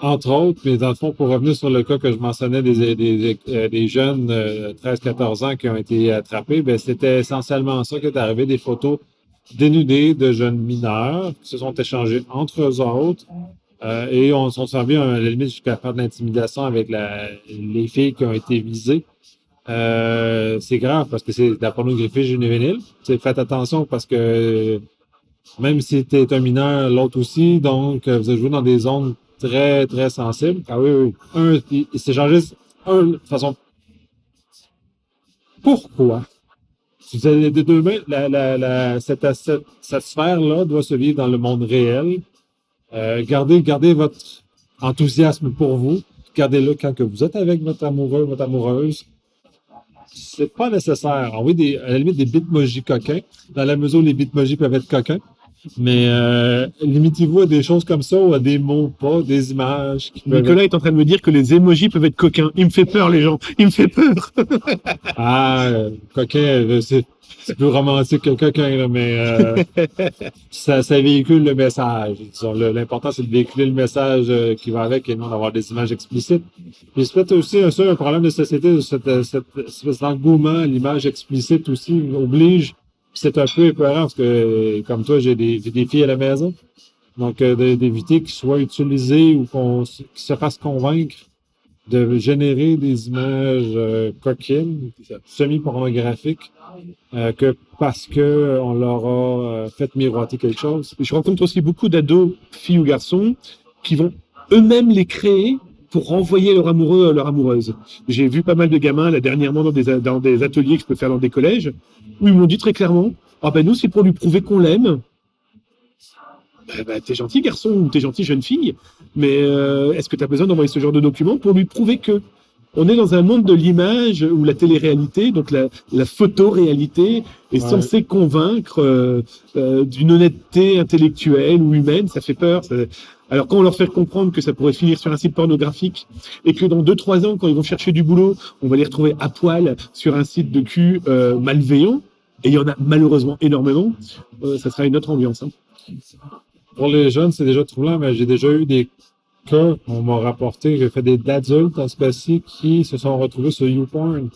Entre autres, mais dans le fond, pour revenir sur le cas que je mentionnais des, des, euh, des jeunes euh, 13-14 ans qui ont été attrapés, ben, c'était essentiellement ça qui est arrivé, des photos dénudées de jeunes mineurs qui se sont échangées entre eux autres euh, et on s'en servi à la limite jusqu'à faire de l'intimidation avec la, les filles qui ont été visées. Euh, c'est grave parce que c'est de la pornographie juvénile. Faites attention parce que même si tu es un mineur, l'autre aussi, donc euh, vous joué dans des zones très, très sensibles. Ah oui, oui. Un, il, il s'est changé un, de façon. Pourquoi? Si vous avez de demain, la, la, la, cette, cette, cette sphère-là doit se vivre dans le monde réel. Euh, gardez, gardez votre enthousiasme pour vous. Gardez-le quand que vous êtes avec votre amoureux, votre amoureuse. C'est pas nécessaire. Envoyez des, à la limite des bitmojis coquins, dans la mesure où les bitmojis peuvent être coquins. Mais euh, limitez-vous à des choses comme ça ou à des mots pas, des images qui peuvent Nicolas est en train de me dire que les emojis peuvent être coquins. Il me fait peur, les gens. Il me fait peur. [LAUGHS] Ah, euh, coquin, euh, c'est plus romantique que coquin, là, mais euh, ça, ça véhicule le message. L'important, c'est de véhiculer le message euh, qui va avec et non d'avoir des images explicites. Puis c'est peut-être aussi un, un problème de société, cette espèce d'engouement à l'image explicite aussi oblige. C'est un peu épeurant parce que, comme toi, j'ai des, des filles à la maison. Donc, euh, d'éviter qu'ils soient utilisés ou qu'on qu'ils se fassent convaincre de générer des images euh, coquines, semi-pornographiques, euh, que parce que on leur a fait miroiter quelque chose. Je rencontre aussi beaucoup d'ados, filles ou garçons, qui vont eux-mêmes les créer pour renvoyer leur amoureux à leur amoureuse. J'ai vu pas mal de gamins, là, dernièrement, dans des, dans des ateliers que je peux faire dans des collèges, où ils m'ont dit très clairement, ah ben nous, c'est pour lui prouver qu'on l'aime. Ben, ben, t'es gentil garçon ou t'es gentil jeune fille, mais euh, est-ce que tu as besoin d'envoyer ce genre de document pour lui prouver que on est dans un monde de l'image ou la télé-réalité, donc la, la photo-réalité est Ouais. censée convaincre euh, euh, d'une honnêteté intellectuelle ou humaine, ça fait peur. ça- Alors quand on leur fait comprendre que ça pourrait finir sur un site pornographique et que dans deux trois ans, quand ils vont chercher du boulot, on va les retrouver à poil sur un site de cul euh, malveillant, et il y en a malheureusement énormément, euh, ça sera une autre ambiance. hein. Pour les jeunes, c'est déjà troublant, mais j'ai déjà eu des cas, on m'a rapporté, j'ai fait des d'adultes en cas-ci qui se sont retrouvés sur YouPorn.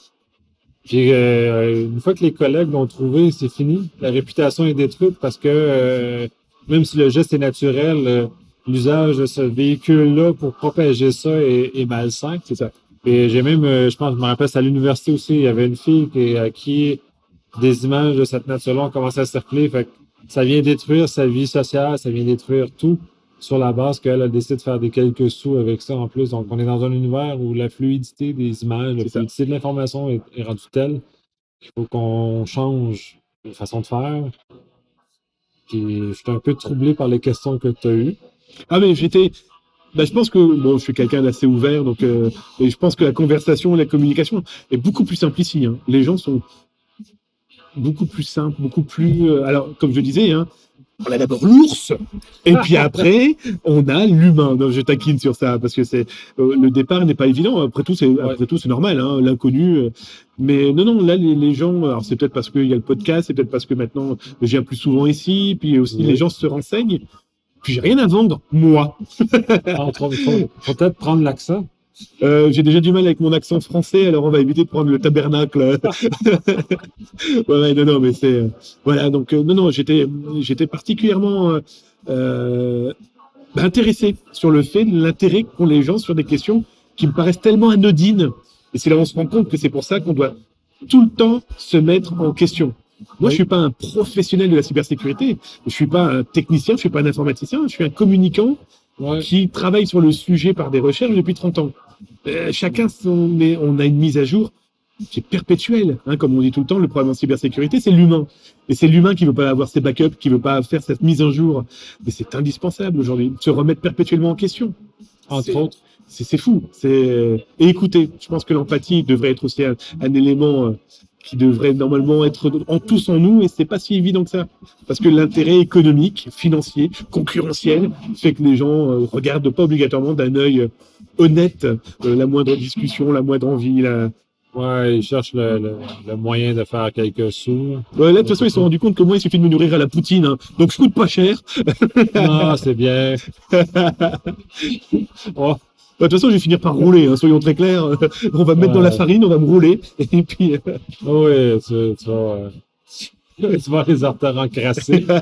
Puis euh, une fois que les collègues l'ont trouvé, c'est fini. La réputation est détruite parce que euh, même si le geste est naturel, euh, l'usage de ce véhicule-là pour propager ça est, est malsain. C'est ça. Et j'ai même, euh, je pense, je me rappelle, c'est à l'université aussi, il y avait une fille qui, à qui des images de cette nature-là ont commencé à circuler. Fait que ça vient détruire sa vie sociale, ça vient détruire tout sur la base qu'elle a décidé de faire des quelques sous avec ça en plus. Donc, on est dans un univers où la fluidité des images, la ça. fluidité de l'information est, est rendue telle qu'il faut qu'on change de façon de faire. Puis, je suis un peu troublé par les questions que tu as eues. Ah mais j'étais. Bah, je pense que bon, je suis quelqu'un d'assez ouvert, donc euh, et je pense que la conversation, la communication est beaucoup plus simple ici. hein. Les gens sont beaucoup plus simples, beaucoup plus. euh, alors, comme je disais, hein, on a d'abord l'ours, et puis après, on a l'humain. Je taquine sur ça parce que c'est euh, le départ n'est pas évident. Après tout, c'est après tout, c'est normal, hein, l'inconnu. mais non, non, là, les, les gens, alors c'est peut-être parce qu'il y a le podcast, c'est peut-être parce que maintenant je viens plus souvent ici, puis aussi Oui. les gens se renseignent. Puis j'ai rien à vendre, moi. Faut, faut peut-être prendre l'accent. Euh, j'ai déjà du mal avec mon accent français, alors on va éviter de prendre le tabernacle. [LAUGHS] ouais, non, non, mais c'est euh, voilà. Donc euh, non, non, j'étais, j'étais particulièrement euh, euh, intéressé sur le fait de l'intérêt qu'ont les gens sur des questions qui me paraissent tellement anodines. Et c'est là où on se rend compte que c'est pour ça qu'on doit tout le temps se mettre en question. Moi, je suis pas un professionnel de la cybersécurité. Je suis pas un technicien, je suis pas un informaticien. Je suis un communicant Ouais. qui travaille sur le sujet par des recherches depuis 30 ans. Euh, chacun, son, on a une mise à jour qui est perpétuelle. Hein, comme on dit tout le temps, le problème en cybersécurité, c'est l'humain. Et c'est l'humain qui veut pas avoir ses backups, qui veut pas faire cette mise à jour. Mais c'est indispensable aujourd'hui, de se remettre perpétuellement en question. Entre C'est- autres. C'est fou. C'est et écoutez, je pense que l'empathie devrait être aussi un, un élément euh, qui devrait normalement être en tous en nous, et c'est pas si évident que ça, parce que l'intérêt économique, financier, concurrentiel, fait que les gens euh, regardent pas obligatoirement d'un œil euh, honnête euh, la moindre discussion, la moindre envie. La... Ouais, ils cherchent le, le- le moyen de faire quelques sous. Ouais, là, de toute façon, ils se sont rendus compte que moi, il suffit de me nourrir à la poutine, hein. donc je coûte pas cher. Ah, c'est bien. [LAUGHS] Oh, De toute façon, je vais finir par rouler, hein, soyons très clairs. [LAUGHS] on va me mettre dans la farine, on va me rouler, [LAUGHS] et puis. euh, oh oui, tu, tu vas, euh, tu vas les artères encrassées. [LAUGHS]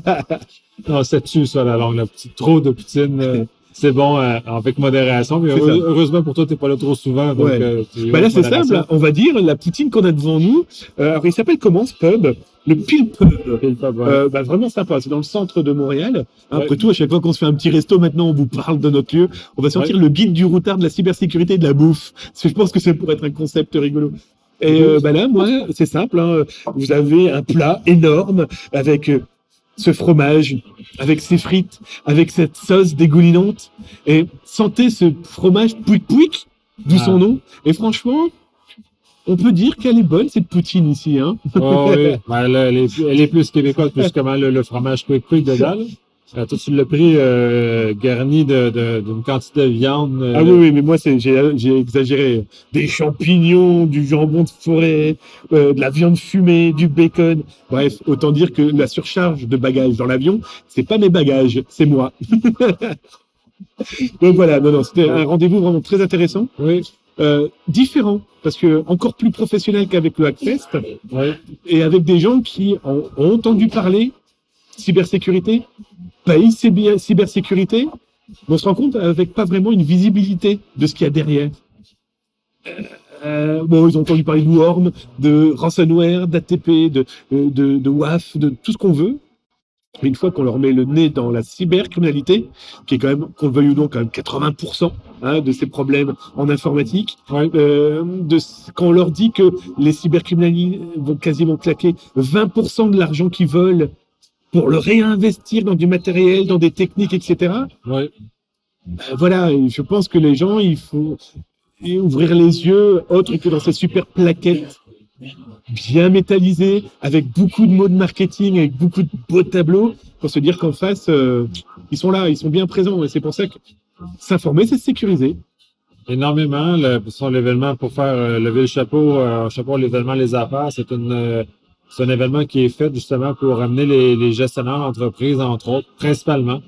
Non, c'est tu ça, la langue. La petite, trop de poutine, euh, c'est bon euh, avec modération. Mais heureusement pour toi, t'es pas là trop souvent. Donc, Ouais. euh, tu Bah là, c'est simple. On va dire la poutine qu'on a devant nous. Euh, alors, il s'appelle comment ce pub? Le Pile Pub. Pile pas, ouais. Euh, bah, vraiment sympa. C'est dans le centre de Montréal. Après Ouais. tout, à chaque fois qu'on se fait un petit resto, maintenant, on vous parle de notre lieu. On va sortir le guide du routard de la cybersécurité et de la bouffe. Parce que je pense que ça pourrait être un concept rigolo. Et euh, bah là, moi, c'est simple. hein. Vous avez un plat énorme avec euh, ce fromage, avec ces frites, avec cette sauce dégoulinante. Et sentez ce fromage pouic pouic, d'où Ah. son nom. Et franchement, on peut dire qu'elle est bonne cette poutine ici. Hein. Oh, oui. [LAUGHS] Là, elle, est, elle est plus québécoise, plus comment le, le fromage quick quick dedans. Euh, toi, tu l'as pris euh, garni de- de- d'une quantité de viande. euh, Ah oui, oui, mais moi, j'ai, exagéré. Des champignons, du jambon de forêt, euh, de la viande fumée, du bacon. Bref, autant dire que la surcharge de bagages dans l'avion, c'est pas mes bagages, c'est moi. [LAUGHS] Donc voilà, non, non, c'était un rendez-vous vraiment très intéressant, Oui, euh, différent, parce que encore plus professionnel qu'avec le Hackfest, oui. et avec des gens qui ont, ont entendu parler cybersécurité, pays cyber- cybersécurité, mais on se rend compte avec pas vraiment une visibilité de ce qu'il y a derrière. Euh, bon, ils ont entendu parler de Worm, de ransomware, d'ATP, de, de, de, WAF, de tout ce qu'on veut. Mais une fois qu'on leur met le nez dans la cybercriminalité, qui est quand même, qu'on le veuille ou non, quand même 80% hein, de ces problèmes en informatique, euh, de, quand on leur dit que les cybercriminels vont quasiment claquer 20% de l'argent qu'ils veulent pour le réinvestir dans du matériel, dans des techniques, etc. oui. Euh, voilà, je pense que les gens, il faut ouvrir les yeux autre que dans ces super plaquettes bien métallisées, avec beaucoup de mots de marketing, avec beaucoup de beaux tableaux, pour se dire qu'en face, euh, ils sont là, ils sont bien présents. Et c'est pour ça que s'informer, c'est se sécuriser. Énormément. Le, sur l'événement pour faire euh, lever le chapeau, euh, chapeau l'événement Les Affaires, c'est une euh, c'est un événement qui est fait justement pour amener les, les gestionnaires d'entreprise, entre autres, principalement,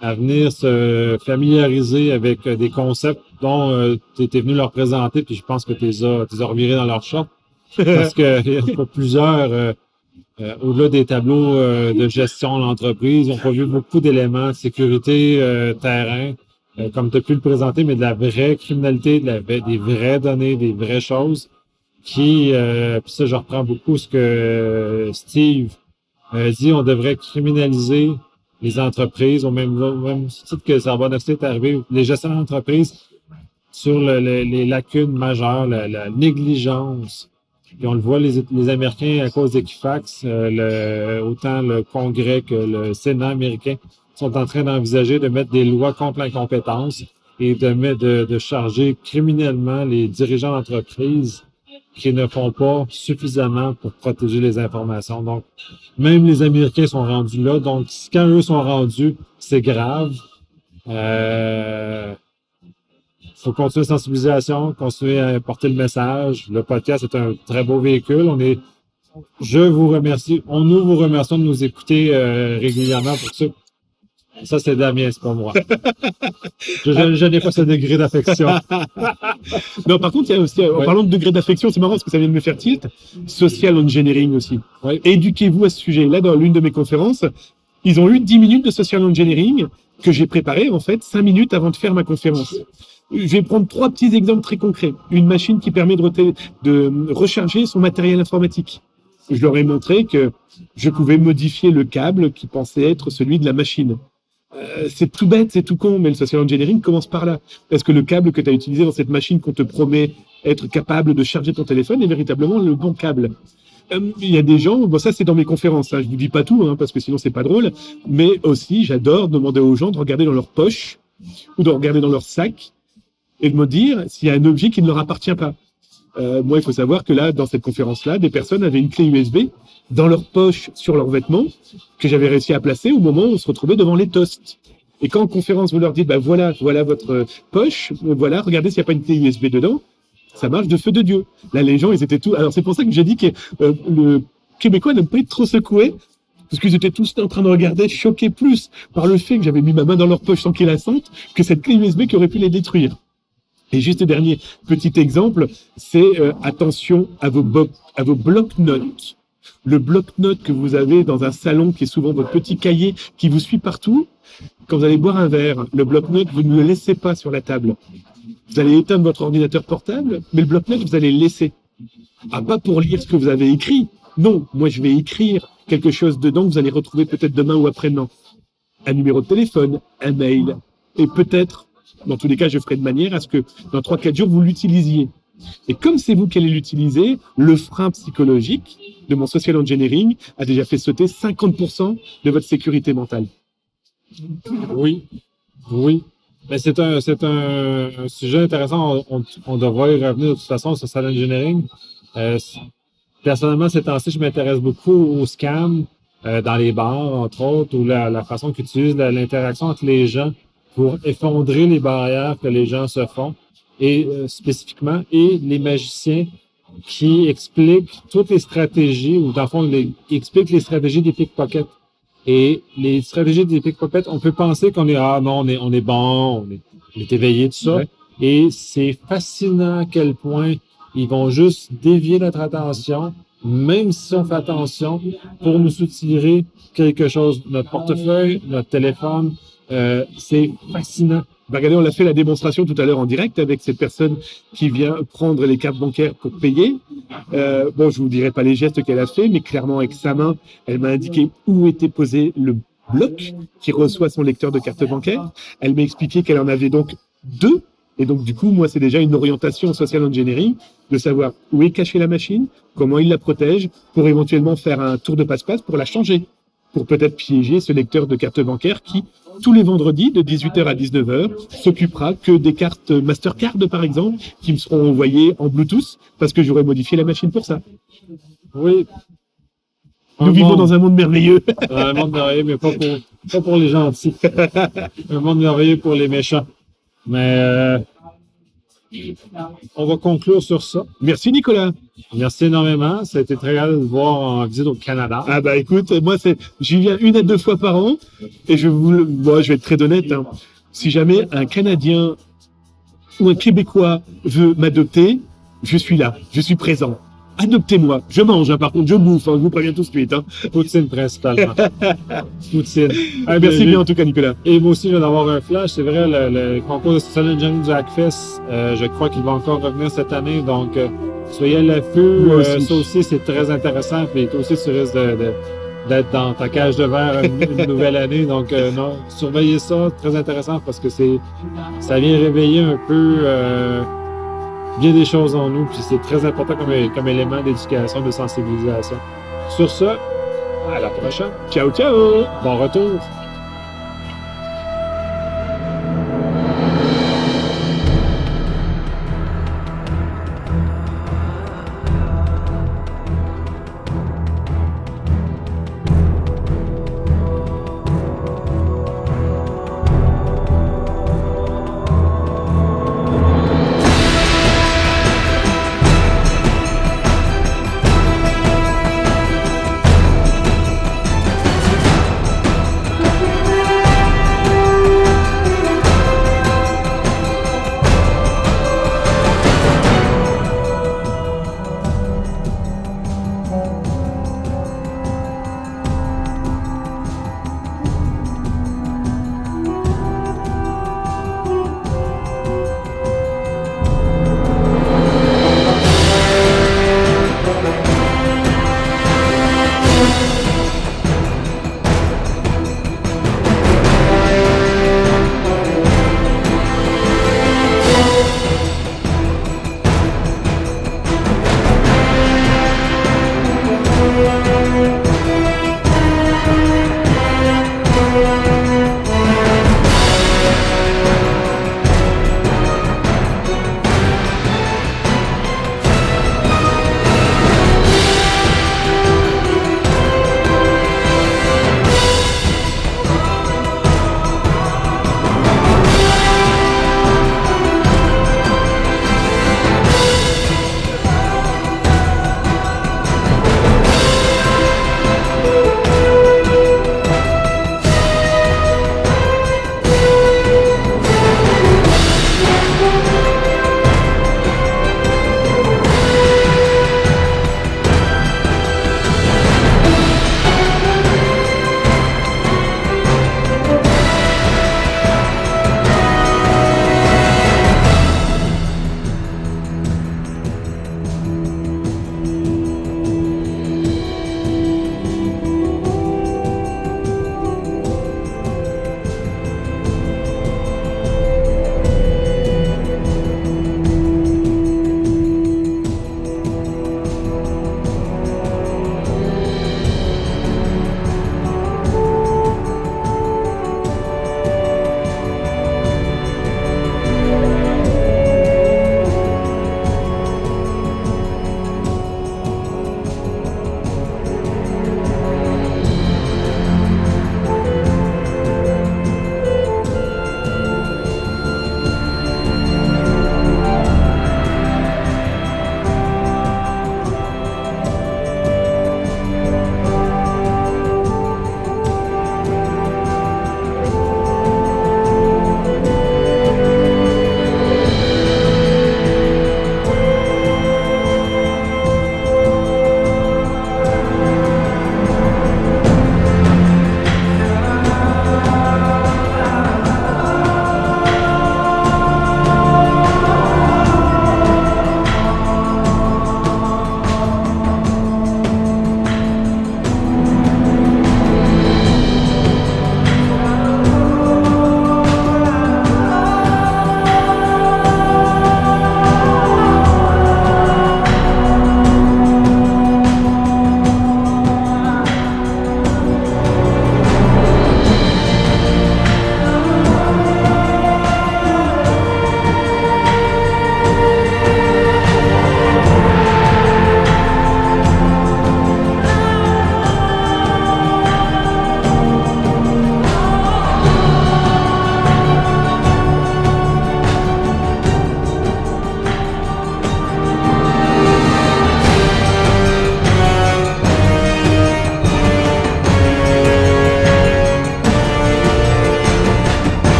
à venir se familiariser avec des concepts dont tu étais venu leur présenter, puis je pense que tu les as, as revirés dans leur champ. [LAUGHS] Parce qu'il y a plusieurs, au-delà des tableaux de gestion de l'entreprise, on a vu beaucoup d'éléments, sécurité, terrain, comme tu as pu le présenter, mais de la vraie criminalité, de la, des vraies données, des vraies choses qui, euh, puis ça, je reprends beaucoup ce que Steve a dit, on devrait criminaliser les entreprises, au même, même titre que Zarbonne est arrivé, les gestionnaires d'entreprise sur les lacunes majeures, la, négligence. Puis on le voit, les, Américains, à cause d'Equifax, euh, autant le Congrès que le Sénat américain sont en train d'envisager de mettre des lois contre l'incompétence et de, de, de charger criminellement les dirigeants d'entreprise qui ne font pas suffisamment pour protéger les informations. Donc, même les Américains sont rendus là. Donc, quand eux sont rendus, c'est grave. Euh, faut continuer la sensibilisation, continuer à porter le message. Le podcast est un très beau véhicule. On est, je vous remercie. On nous vous remercions de nous écouter euh, régulièrement pour ça. Ça, c'est Damien, c'est pas moi. je, n'ai pas ce degré d'affection. [LAUGHS] non, par contre, il y a aussi, en parlant de degré d'affection, c'est marrant parce que ça vient de me faire tilt. Social engineering aussi. Éduquez-vous à ce sujet. Là, dans l'une de mes conférences, ils ont eu 10 minutes de social engineering que j'ai préparé, en fait, 5 minutes avant de faire ma conférence. Je vais prendre trois petits exemples très concrets. Une machine qui permet de, de recharger son matériel informatique. Je leur ai montré que je pouvais modifier le câble qui pensait être celui de la machine. Euh, c'est tout bête, c'est tout con, mais le social engineering commence par là. Est-ce que le câble que tu as utilisé dans cette machine qu'on te promet être capable de charger ton téléphone est véritablement le bon câble euh, il y a des gens, bon ça c'est dans mes conférences, hein, je vous dis pas tout hein, parce que sinon c'est pas drôle, mais aussi j'adore demander aux gens de regarder dans leur poche ou de regarder dans leur sac et de me dire s'il y a un objet qui ne leur appartient pas. Euh, moi, il faut savoir que là, dans cette conférence-là, des personnes avaient une clé USB dans leur poche sur leurs vêtements que j'avais réussi à placer au moment où on se retrouvait devant les toasts. Et quand en conférence, vous leur dites, bah voilà, voilà votre poche, voilà, regardez s'il n'y a pas une clé USB dedans, ça marche de feu de Dieu. Là, les gens, ils étaient tous. Alors, c'est pour ça que j'ai dit que euh, le Québécois n'aime pas être trop secoué, parce qu'ils étaient tous en train de regarder, choqués plus par le fait que j'avais mis ma main dans leur poche sans qu'ils la sentent, que cette clé USB qui aurait pu les détruire. Et juste dernier petit exemple, c'est euh, attention à vos, à vos blocs-notes. Le bloc-notes que vous avez dans un salon qui est souvent votre petit cahier qui vous suit partout, quand vous allez boire un verre, le bloc-notes, vous ne le laissez pas sur la table. Vous allez éteindre votre ordinateur portable, mais le bloc-notes, vous allez le laisser. Ah, pas pour lire ce que vous avez écrit. Non, moi je vais écrire quelque chose dedans que vous allez retrouver peut-être demain ou après-demain. Un numéro de téléphone, un mail, et peut-être dans tous les cas, je ferai de manière à ce que dans 3-4 jours, vous l'utilisiez. Et comme c'est vous qui allez l'utiliser, le frein psychologique de mon social engineering a déjà fait sauter 50% de votre sécurité mentale. Oui, oui. Mais c'est un, c'est un, sujet intéressant. On, devrait y revenir de toute façon au social engineering. Euh, personnellement, ces temps-ci, je m'intéresse beaucoup aux scams euh, dans les bars, entre autres, ou la, la façon qu'utilisent l'interaction entre les gens pour effondrer les barrières que les gens se font, et euh, spécifiquement, et les magiciens qui expliquent toutes les stratégies, ou dans le fond, les, expliquent les stratégies des pickpockets. Et les stratégies des pickpockets, on peut penser qu'on est, ah non, on est, on est bon, on est, on est éveillé, tout ça. Et c'est fascinant à quel point ils vont juste dévier notre attention, même si on fait attention, pour nous soutirer quelque chose, notre portefeuille, notre téléphone, euh, c'est fascinant. Bah, regardez, on l'a fait la démonstration tout à l'heure en direct avec cette personne qui vient prendre les cartes bancaires pour payer. Euh, bon, je vous dirai pas les gestes qu'elle a fait, mais clairement avec sa main, elle m'a indiqué où était posé le bloc qui reçoit son lecteur de carte bancaire. Elle m'a expliqué qu'elle en avait donc deux. Et donc, du coup, moi, c'est déjà une orientation social engineering de savoir où est cachée la machine, comment il la protège, pour éventuellement faire un tour de passe-passe pour la changer, pour peut-être piéger ce lecteur de carte bancaire qui, tous les vendredis de 18h à 19h, s'occupera que des cartes Mastercard, par exemple, qui me seront envoyées en Bluetooth parce que j'aurais modifié la machine pour ça. Oui. Nous vivons dans un monde merveilleux. un monde merveilleux, mais pas pour, pas pour les gentils. [LAUGHS] un monde merveilleux pour les méchants. Mais euh, On va conclure sur ça. Merci Nicolas. Merci énormément. Ça a été très agréable de voir en visite au Canada. Ah bah écoute, moi j'y viens une à deux fois par an et je vous, moi je vais être très honnête. hein. Si jamais un Canadien ou un Québécois veut m'adopter, je suis là, je suis présent. Adoptez-moi. Je mange, hein, par contre, je bouffe. hein, je vous préviens tout de suite. hein. Poutine principalement. [LAUGHS] Poutine. Ah, Merci bien, en tout cas Nicolas. Et moi aussi, je viens d'avoir un flash. C'est vrai, le, le concours de Challenging du Hackfest, euh, je crois qu'il va encore revenir cette année. Donc, euh, soyez à l'affût. Euh, ça aussi, c'est très intéressant. Puis toi aussi, tu risques de- de- d'être dans ta cage de verre une, une [LAUGHS] nouvelle année. Donc, euh, non, surveillez ça. Très intéressant parce que c'est ça vient réveiller un peu euh, bien des choses en nous. Puis c'est très important comme, élément d'éducation, de sensibilisation. Sur ce, à la prochaine. Ciao ciao. Bon retour.